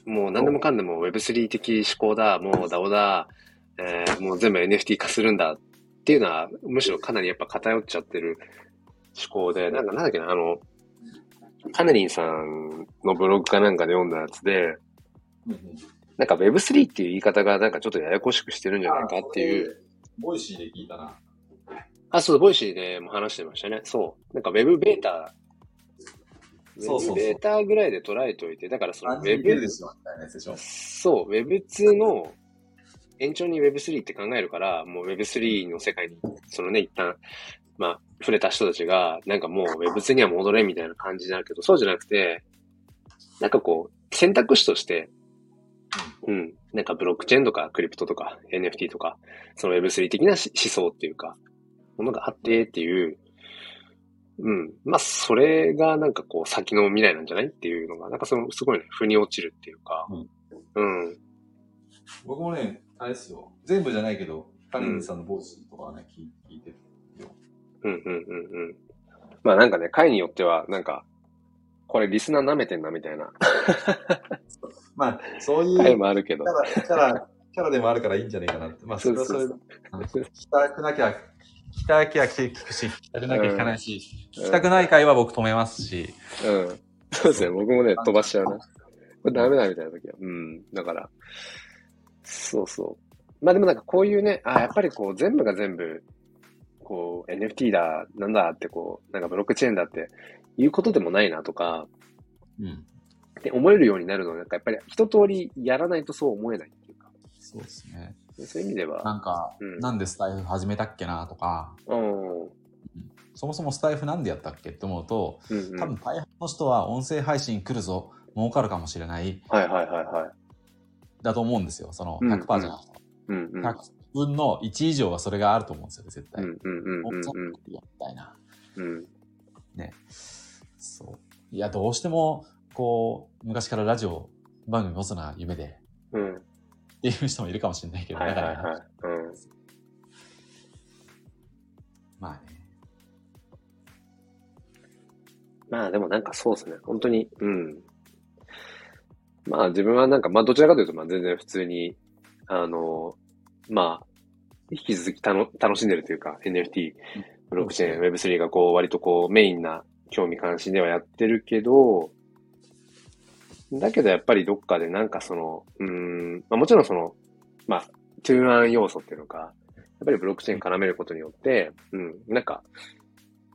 もう何でもかんでも Web3 的思考だ、もう DAO だ、えーもう全部 NFT 化するんだっていうのは、むしろかなりやっぱ偏っちゃってる思考で、なんかなんだっけな、あの、カネリンさんのブログかなんかで読んだやつで、なんか Web3 っていう言い方がなんかちょっとややこしくしてるんじゃないかっていう。。 Voicy で聞いたな。あ、そう、 Voicy でも話してましたね。そう。なんか Web ベータ、そうそうそう。ベータぐらいで捉えておいて、だからその Web。そう、Web2 の延長に Web3 って考えるから、もう Web3 の世界に、そのね、一旦、まあ、触れた人たちが、なんかもう Web2 には戻れみたいな感じになるけど、そうじゃなくて、なんかこう、選択肢として、うん、なんかブロックチェーンとかクリプトとか NFT とか、その Web3 的なし思想っていうか、ものがあってっていう、うん。まあ、それがなんかこう先の未来なんじゃないっていうのが、なんかそのすごいね、腑に落ちるっていうか、うん。僕もね、あれですよ。全部じゃないけど、カネリンさんの Voicy とかはね、聞い聞いてるよ。うんうんうんうん。まあなんかね、回によっては、なんか、これリスナー舐めてんなみたいな まあ、そういう回もあるけど。キャラ、キャラ、キャラでもあるからいいんじゃないかなって。まあ、それはそれで。あの聞きたくなきゃ、聞きたきゃ聞くし、聞きたくなきゃ聞かないし、うん聞きたくない回は僕止めますし、うん。そうですね、僕もね、飛ばしちゃうな。これダメだみたいな時は。うん。だから、そうそう。まあでもなんかこういうね、あ、やっぱりこう全部が全部、こう NFT だ、なんだってこう、なんかブロックチェーンだっていうことでもないなとか、うん。って思えるようになるのは、なんかやっぱり一通りやらないとそう思えないっていうか、そうですね。そういう意味でなは、んか、うんなんでスタイフ始めたっけなとか、うん。そもそもスタイフなんでやったっけって思うと、うんうん、多分大半の人は音声配信来るぞ、儲かるかもしれない、はいはいはいはい。だと思うんですよ。そのうん100%じゃなくて。うんうん。100分の1以上はそれがあると思うんですよ、絶対。うんうんうんうん音声みたいな。うん。ね。そう。いや、どうしても、こう、昔からラジオ番組持つのは夢で、うん。っていう人もいるかもしれないけど、はいはいはい。うん。まあね。まあでもなんかそうですね。本当に、うん。まあ自分はなんか、まあどちらかというと、まあ全然普通に、あの、まあ、引き続きたの楽しんでるというか、NFT、ブロックチェーン、Web3 がこう、割とこう、メインな興味関心ではやってるけど、だけどやっぱりどっかでなんかその、うん、まあもちろんその、まあ、トゥーアン要素っていうのか、やっぱりブロックチェーン絡めることによって、うん、なんか、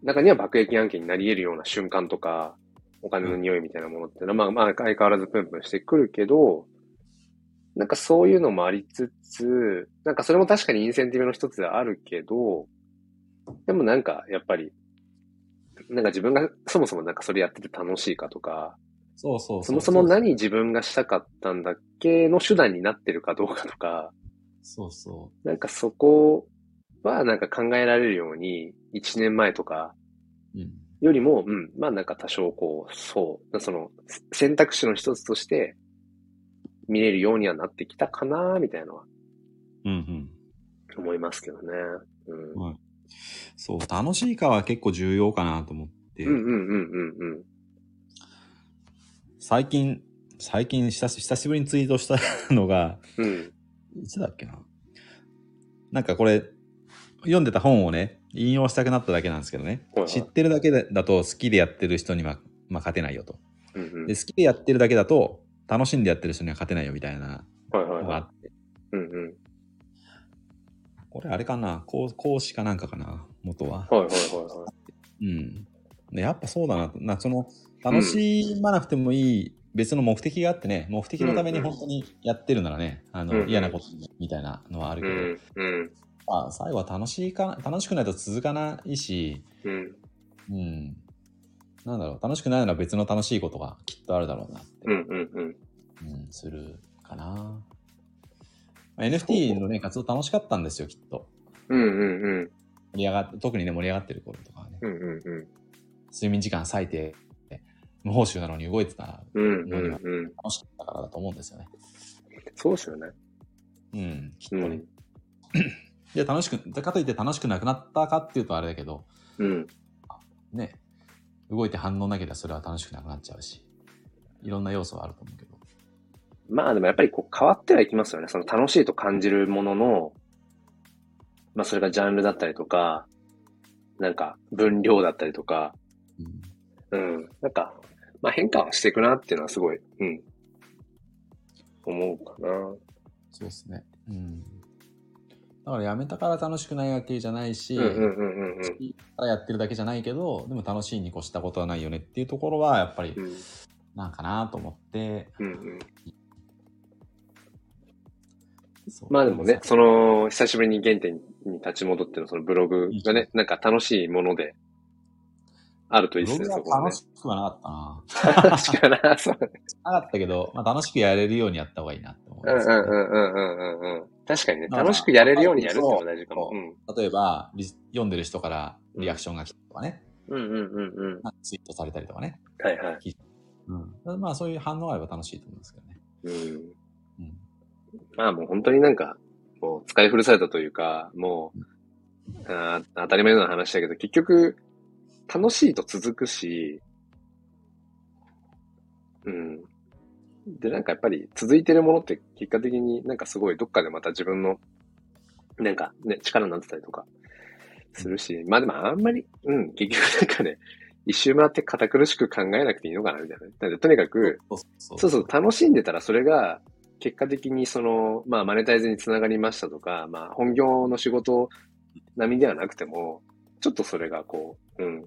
中には爆撃案件になり得るような瞬間とか、お金の匂いみたいなものっていうのは、まあまあ相変わらずプンプンしてくるけど、なんかそういうのもありつつ、なんかそれも確かにインセンティブの一つではあるけど、でもなんかやっぱり、なんか自分がそもそもなんかそれやってて楽しいかとか、そうそうそもそも何自分がしたかったんだっけの手段になってるかどうかとか、そうそなんかそこはなんか考えられるように、1年前とかう。うん。よりも、うん、まあなんか多少こう、そう、その選択肢の一つとして見れるようにはなってきたかな、みたいなのはうんうん。思いますけどね。うん。はいそう、楽しいかは結構重要かなと思って、うんうんうんうんうん。最近、最近久し久しぶりにツイートしたのが、うん。いつだっけな？なんかこれ、読んでた本をね、引用したくなっただけなんですけどね。はいはい知ってるだけだと好きでやってる人には、まあ、勝てないよと。うんうんで、好きでやってるだけだと、楽しんでやってる人には勝てないよみたいなのがあって。これあれかな？講講師かなんかかな？元は。はいはいはいはい。うん。でやっぱそうだなと。なその、楽しまなくてもいい別の目的があってね、目的のために本当にやってるならね、あの、嫌なことみたいなのはあるうけど、んうんまあ、最後は楽しいか、楽しくないと続かないし、うんうん。なんだろう、楽しくないなら別の楽しいことがきっとあるだろうなって、うんうんうん。うん、するかな。まあ NFT のね、活動楽しかったんですよ、きっと。うんうんうん。盛り上がっ特にね、盛り上がってる頃とかはね。うんうんうん。睡眠時間割いて、無報酬なのに動いてたうんうんうん。楽しかったからだと思うんですよね。そうですよね。うん、きっとね。うん。いや、楽しく、かといって楽しくなくなったかっていうとあれだけど、うん。ね、動いて反応なければそれは楽しくなくなっちゃうし、いろんな要素はあると思うけど。まあでもやっぱりこう変わってはいきますよね。その楽しいと感じるものの、まあそれがジャンルだったりとか、なんか分量だったりとか、うんうん。なんか、まあ変化はしていくなっていうのはすごい、うん。思うかな。そうですね。うん。だからやめたから楽しくないわけじゃないし、うんうんうんうんうん好きだからやってるだけじゃないけど、でも楽しいに越したことはないよねっていうところは、やっぱりうん。なんかなと思って、うんうん。まあでもね、その、久しぶりに原点に立ち戻ってのそのブログがね、なんか楽しいもので、あるといいですね、ブログそこはねは楽。しくはなかったな。確かな、そう。なかったけど、まあ、楽しくやれるようにやった方がいいなって思うんうんうんうんうんうんうんうん。確かにね、まあ楽しくやれるようにやるってのは大事かも。例えば、リ読んでる人からリアクションが来たとかね、ん。うんうんうんうん。ツイートされたりとかね。はいはい。うん。まあそういう反応があれば楽しいと思うんですけどね。うん。うん。まあもう本当になんか、もう使い古されたというか、もう、あー当たり前の話だけど、結局、楽しいと続くし、うん。で、なんかやっぱり続いてるものって結果的になんかすごいどっかでまた自分の、なんかね、力になってたりとかするし、まあでもあんまり、うん、結局なんかね、一周回って堅苦しく考えなくていいのかなみたいなね。なのでとにかく、そうそうそうそう、楽しんでたらそれが、結果的にその、まあ、マネタイズにつながりましたとか、まあ、本業の仕事並みではなくても、ちょっとそれがこう、うん、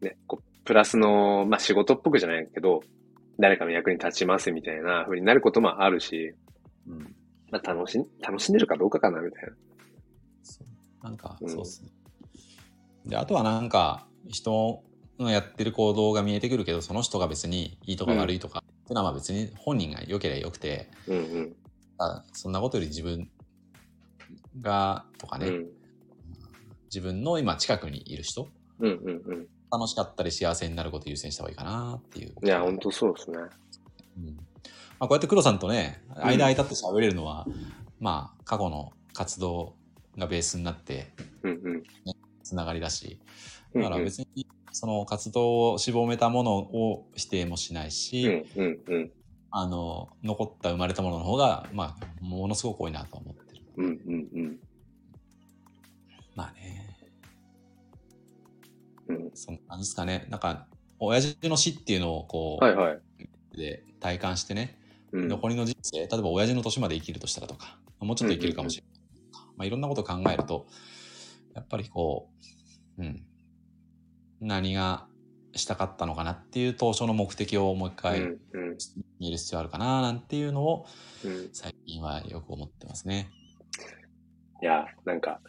ね、こう、プラスの、まあ、仕事っぽくじゃないけど、誰かの役に立ちますみたいな風になることもあるし、うん。まあ、楽しん、楽しんでるかどうかかな、みたいな。そうなんか、うんそうっすね。で、あとはなんか、人のやってる行動が見えてくるけど、その人が別にいいとか悪いとか、っていうのはまあ別に本人が良ければよくて、うんうん。あそんなことより自分が、とかね、うん。自分の今近くにいる人、うんうんうん。楽しかったり幸せになることを優先した方がいいかなっていう。いや、ほんとそうですね。うんまあ、こうやって黒さんとね、間空いたって喋れるのは、まあ、過去の活動がベースになって、うんうん。つながりだし、うんうんだから別に、その活動を絞めたものを否定もしないし、うんうんうん。あの、残った生まれたものの方が、まあ、ものすごく多いなと思ってる。うんうんうん。まあね、うん。そんな感じですかね。なんか、親父の死っていうのをこう、はいはい。で体感してね、うん。残りの人生、例えば親父の年まで生きるとしたらとか、もうちょっと生きるかもしれないとか、まあ、いろんなことを考えると、やっぱりこう、うん、何がしたかったのかなっていう当初の目的をもう一回うんうん見る必要あるかななんていうのをうん。最近はよく思ってますね。いや、なんか、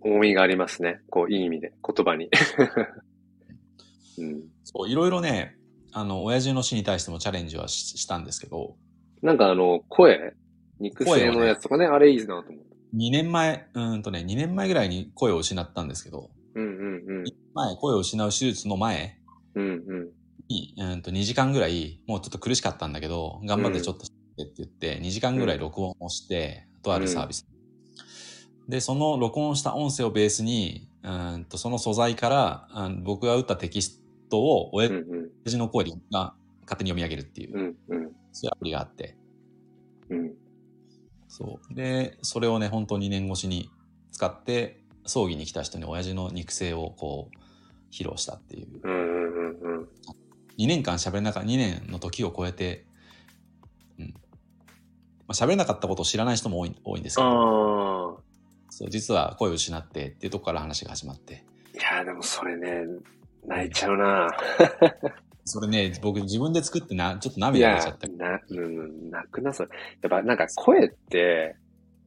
重みがありますね。こう、いい意味で、言葉に。うん。そう、いろいろね、あの、親父の死に対してもチャレンジはししたんですけど、なんかあの、声肉声のやつとかね、あれいいなと思う。2年前、うーんとね、2年前ぐらいに声を失ったんですけど、うんうん前、声を失う手術の前うん。うんうん。に、うーんと2時間ぐらい、もうちょっと苦しかったんだけど、頑張ってちょっとしてって言って、2時間ぐらい録音をして、とあるサービス。で、その録音した音声をベースに、うーんとその素材から、あの僕が打ったテキストを親うんうん。父の声が勝手に読み上げるっていう、うんうん。そういうアプリがあって、うん。そう。で、それをね、本当2年越しに使って、葬儀に来た人に親父の肉声をこう、披露したっていう。うんうんうんうん。2年間喋れなかった、2年の時を超えて、うん。まあ、喋れなかったことを知らない人も多い多いんですけど。そう実は声を失ってっていうとこから話が始まって。いや、でもそれね、泣いちゃうな。それね、僕自分で作ってな、ちょっと涙出ちゃった。、な、うん、泣くな、それ。やっぱなんか声って、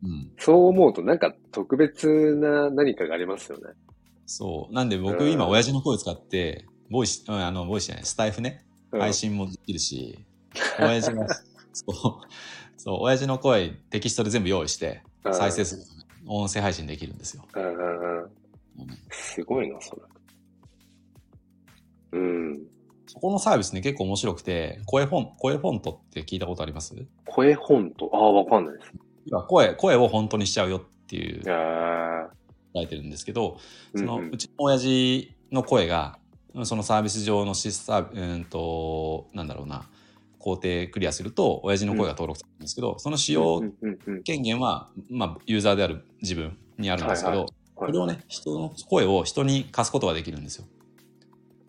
うん。そう思うとなんか特別な何かがありますよね。そう。なんで僕うん今親父の声を使って、ボイス、うんあの、ボイスじゃない、スタイフね、うん配信もできるし、親父が そう。そう、親父の声テキストで全部用意して、うん再生する音声配信できるんですよ。うんうんうん。すごいな、それ。うん。そこのサービスね、結構面白くて、声フォン、声フォントって聞いたことあります？声本と、ああ、わかんないです。声、声を本当にしちゃうよっていう書いてるんですけど、その、うんうんうちの親父の声が、そのサービス上のシスサービうんと、なんだろうな、工程クリアすると、親父の声が登録されるんですけど、その使用権限は、まあ、ユーザーである自分にあるんですけど、これをね、人の声を人に貸すことができるんですよ。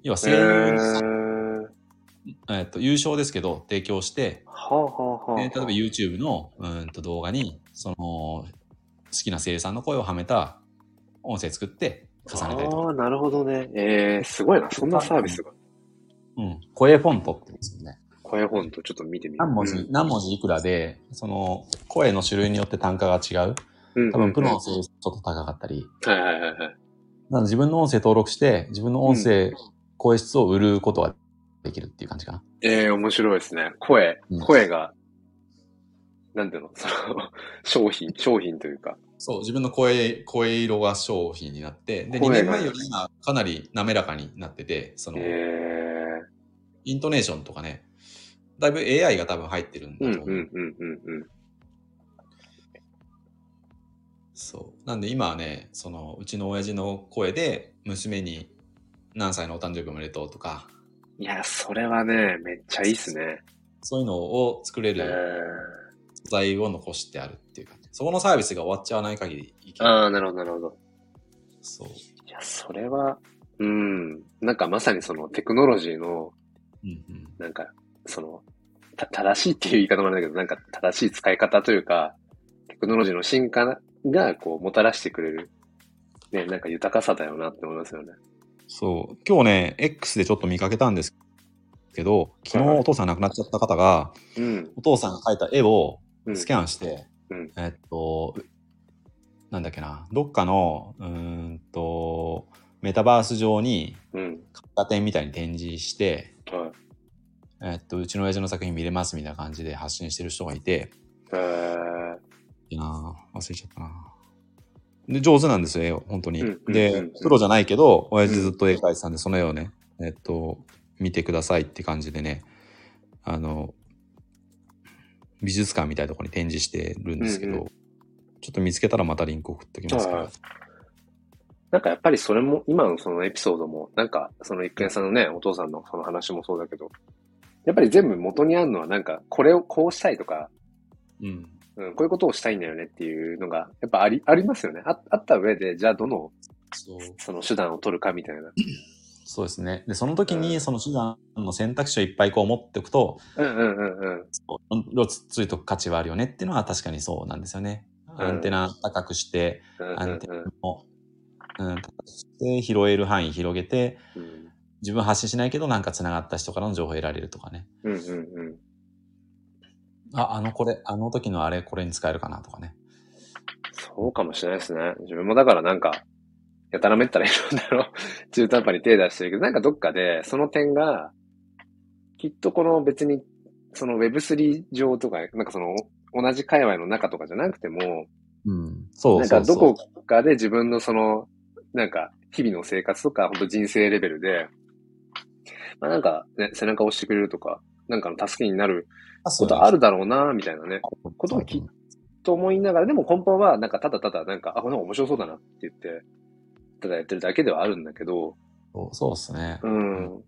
要は声へ優に、ーえっと、優勝ですけど、提供して、はあはあはあ。で例えば YouTube のうんと動画に、その、好きな声優さんの声をはめた音声作って重ねたりとか。ああ、なるほどね。えー、すごいな。そんなサービスが。うん。声フォントって言うんですよね。声本とちょっと見てみる。何文字、何文字いくらで、その、声の種類によって単価が違う。うん多分、プロのは声優ちょっと高かったり。いはいはいはい。なので自分の音声登録して、自分の音声、声質を売ることができるっていう感じかな。ええー、面白いですね。声うん、声が、なんていうの、その、商品、商品というか。そう、自分の声、声色が商品になって、で、2声が年前より今、かなり滑らかになってて、その、えイントネーションとかね、だいぶ AI が多分入ってるんだと思う。うんうんうんうん。そう。なんで今はね、その、うちの親父の声で、娘に何歳のお誕生日おめでとうとか、いや、それはね、めっちゃいいっすね。そういうのを作れえるー、素材を残してあるっていう感じ。そこのサービスが終わっちゃわない限りいけない。ああ、なるほどなるほど。そう。いや、それは、うん。なんかまさにそのテクノロジーの、うんうん。なんか、その、た、正しいっていう言い方もあれだけど、なんか正しい使い方というか、テクノロジーの進化が、こう、もたらしてくれる、ね、なんか豊かさだよなって思いますよね。そう。今日ね、X でちょっと見かけたんですけど、昨日はいお父さん亡くなっちゃった方が、うん。お父さんが描いた絵をうんスキャンして、うんえっと、なんだっけな、どっかの、うーんと、メタバース上に、うん。画展みたいに展示して、はい。えっと、うちの親父の作品見れますみたいな感じで発信してる人がいて、えー、いいなぁ忘れちゃったな。ぁで、上手なんですよ、絵を、本当に。でん、プロじゃないけど、親父ずっと絵描いてたんで、その絵をね、えっと、見てくださいって感じでね、あの、美術館みたいなところに展示してるんですけど、うんうちょっと見つけたらまたリンク送っておきますけどはい。なんかやっぱりそれも、今のそのエピソードも、なんか、その一見さんのね、お父さんのその話もそうだけど、やっぱり全部元にあるのはなんか、これをこうしたいとか、うん。うん、こういうことをしたいんだよねっていうのが、やっぱあり、ありますよね。ああった上で、じゃあどの、そう。その手段を取るかみたいな。そうですね。で、その時うんにその手段の選択肢をいっぱいこう持っておくと、うんうんうんうん。色つついとく価値はあるよねっていうのは確かにそうなんですよね。アンテナ高くして、うんうんアンテナを、うん、高くして拾える範囲広げて、うん自分発信しないけどなんか繋がった人からの情報を得られるとかね。うんうんうん。あ、あのこれ、あの時のあれこれに使えるかなとかね。そうかもしれないですね。自分もだからなんか、やたらめったらいろんなの中途半端に手出してるけど、なんかどっかでその点が、きっとこの別に、その Web3 上とか、なんかその同じ界隈の中とかじゃなくても、うん。そうなんそうそう。かどこかで自分のその、なんか日々の生活とか、本当人生レベルで、まあなんかね、背中を押してくれるとか、なんかの助けになることあるだろうな、みたいなね、ことをきと思いながら、でも根本はなんかただただなんか、あ、この面白そうだなって言って、ただやってるだけではあるんだけど、そうそうですね。うん。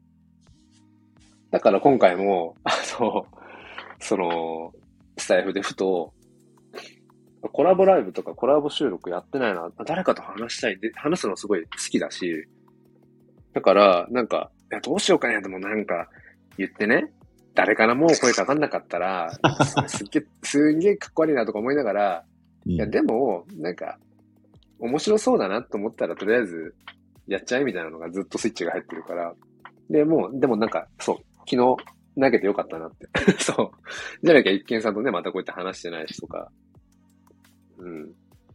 だから今回も、あの、その、スタイフでふと、コラボライブとかコラボ収録やってないな、誰かと話したいで、話すのすごい好きだし、だから、なんか、いやどうしようかね、でもなんか、言ってね、誰からも声かかんなかったら、すっげえ、すんげえかっこ悪いなとか思いながら、うんいや、でも、なんか、面白そうだなと思ったら、とりあえず、やっちゃえみたいなのがずっとスイッチが入ってるから。で、もう、でもなんか、そう、昨日投げてよかったなって。そう。じゃなきゃ一見さんとね、またこうやって話してないしとか。うん。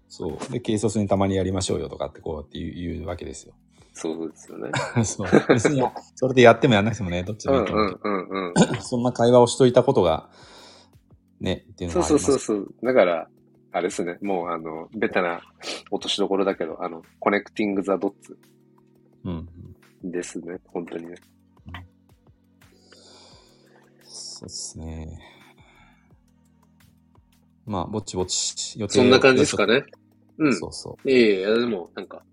そう。で、軽率にたまにやりましょうよとかってこうやって言うわけですよ。そうですよね。そう。別に、それでやってもやんなくてもね、どっちでうんもいいと思うけどうんうんうん。そんな会話をしといたことが、ね、っていうのそう。そうそうそう。だから、あれですね。もう、あの、ベタな落としどころだけど、あの、コネクティング・ザ・ドッツうんうん。ですね。本当にね。そうですね。まあ、ぼちぼち予定そんな感じですかね。うん。そうそいえいえ、でも、なんか、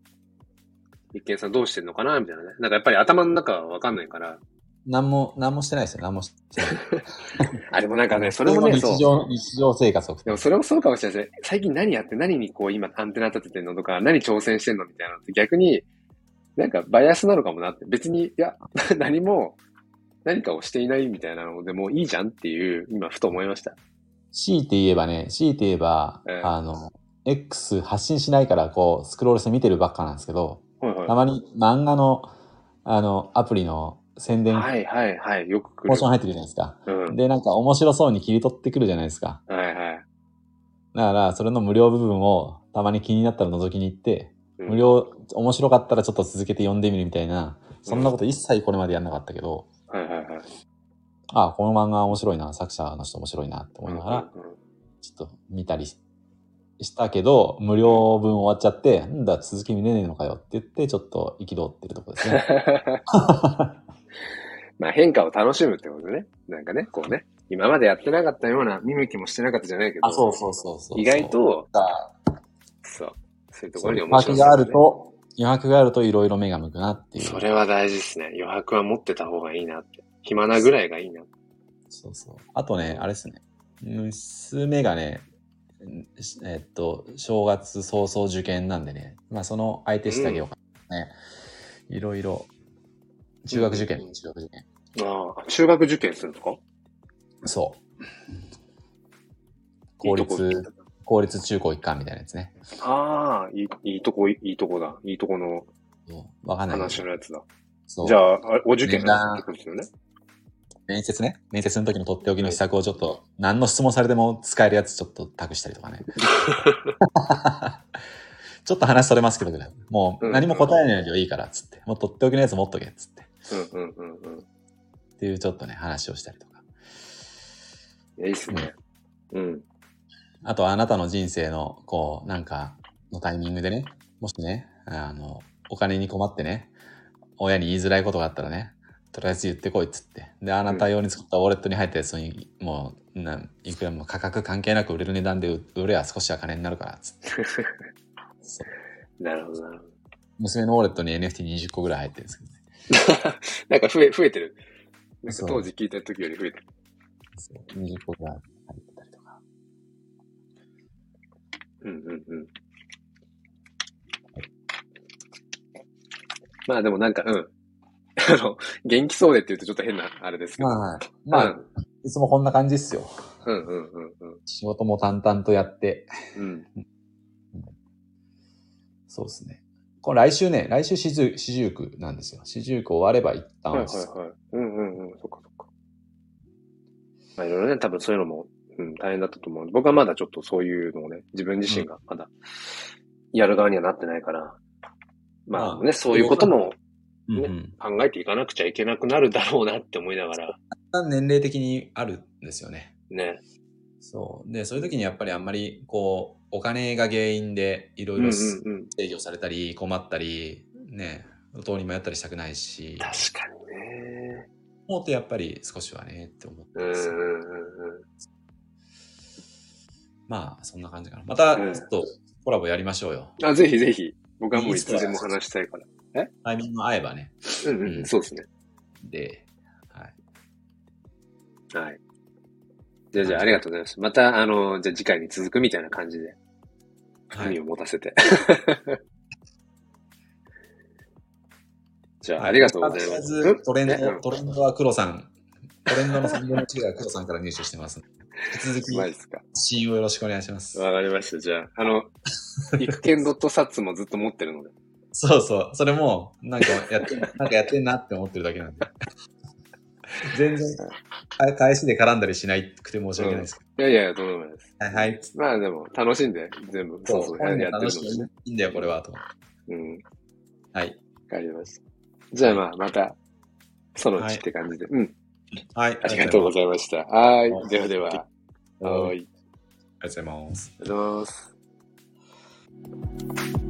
一見さんどうしてんのかなみたいなね。なんかやっぱり頭の中はわかんないから。う。なんも、なんもしてないですよ。なんもしてない。あ、でもなんかね、それもね、そう日。常、日常生活をでもそれもそうかもしれないですね。最近何やって何にこう今アンテナ立ててんのとか、何挑戦してんのみたいなのって逆に、なんかバイアスなのかもなって。別に、いや、何も、何かをしていないみたいなのでもういいじゃんっていう、今ふと思いました。強いて言えばね、強いて言えば、ええあの、X 発信しないから、こう、スクロールして見てるばっかなんですけど、はいはいた。まに漫画の、あの、アプリの宣伝、はいはいはい。よく来るポーション。入ってるじゃないですか。うん。で、なんか面白そうに切り取ってくるじゃないですか。はいはい。だから、それの無料部分をたまに気になったら覗きに行って、うん無料、面白かったらちょっと続けて読んでみるみたいな、そんなこと一切これまでやんなかったけど、はいはいはい。ああ、この漫画面白いな、作者の人面白いなって思いながら、うんうんうんちょっと見たりししたけど、無料分終わっちゃって、んだ、続き見れねえのかよって言って、ちょっと憤ってるところですね。まあ変化を楽しむってことね。なんかね、こうね。今までやってなかったような、見向きもしてなかったじゃないけど。そうそうそうそう。意外と、だそう。そういうところに余白があ面白さねると、余白があるといろいろ目が向くなっていう。それは大事ですね。余白は持ってた方がいいなって。暇なぐらいがいいな。そうそう。あとね、あれですね。娘がね、んえっと、正月早々受験なんでね、まあその相手してあげようかな、ね。いろいろ、中学受験、うん中学受験。ああ、中学受験するの？かそう。公立、公立中高一貫みたいなやつね。ああ、いい、いいとこ、いいとこだ。いいとこのわかんない。話のやつだ。そう。じゃあ、お受験のってことですよね？面接ね。面接の時のとっておきの施策をちょっと、何の質問されても使えるやつちょっと託したりとかね。ちょっと話それますけどね。もう何も答えないでいいからっつって。もうとっておきのやつ持っとけっつって。うんうんうんうん。っていうちょっとね、話をしたりとか。いやいいっすね。うん。あとあなたの人生の、こう、なんか、のタイミングでね、もしね、あの、お金に困ってね、親に言いづらいことがあったらね、とりあえず言ってこいっつって。で、あなた用に作ったウォレットに入ったやつに、もう、なんいくらも価格関係なく売れる値段で売売れば少しは金になるから、つって。なるほどなるほど。娘のウォレットに NFT20 個ぐらい入ってるんですけどね。なんか増え、増えてる。なんかそう当時聞いた時より増えてる。そう20個ぐらい入ってたりとか。うんうんうん。まあでもなんか、うん。あの、元気そうでって言うとちょっと変なあれですけど。まあ、まあ、いつもこんな感じっすよ。うんうんうんうん仕事も淡々とやって、うん。そうですね。これ来週ね、来週四十四十九なんですよ。四十九終われば一旦、はいはいはい。うんうんうん。そっかそっか。まあいろいろね、多分そういうのも、うん、大変だったと思う。僕はまだちょっとそういうのをね、自分自身がまだやる側にはなってないから、まあね、そういうこともうんうん。考えていかなくちゃいけなくなるだろうなって思いながら、年齢的にあるんですよね。ね。そう。で、そういう時にやっぱりあんまり、こう、お金が原因でいろいろ制うん。御されたり、困ったり、ね、路頭に迷ったりしたくないし、確かにね。もっとやっぱり少しはね、って思ってます。うんうん。まあ、そんな感じかな。また、うんちょっとコラボやりましょうよ。あ、ぜひぜひ。僕はもういつでも話したいから。タイミング合えばね。うんうん、うんそうですね。で、はい。はい。じゃあ、じゃあ、ありがとうございます。また、あの、じゃあ次回に続くみたいな感じで、はい含みを持たせて。じゃあ、ありがとうございます。とりあえずトレンねド、トレンドは黒さん、トレンドの3分の1が黒さんから入手してます。引き続き、マジですか。信用よろしくお願いします。わかりました。じゃあ、あの、育犬ドットサッツもずっと持ってるので。そうそう。それも、なんかやってん、なんかやってんなって思ってるだけなんで。全然、か返しで絡んだりしないくて申し訳ないですけいやいや、とんでもないです。ど。はいはい。まあでも、楽しんで、全部、そうそう、やって楽しいるのでね。いいんだよ、これは、と。うん。はい。わかりました。じゃあまあ、また、そのうちって感じで。うん。はい。ありがとうございました。はいはい。ではでは。はい。ありありがとうございます。がとうございます。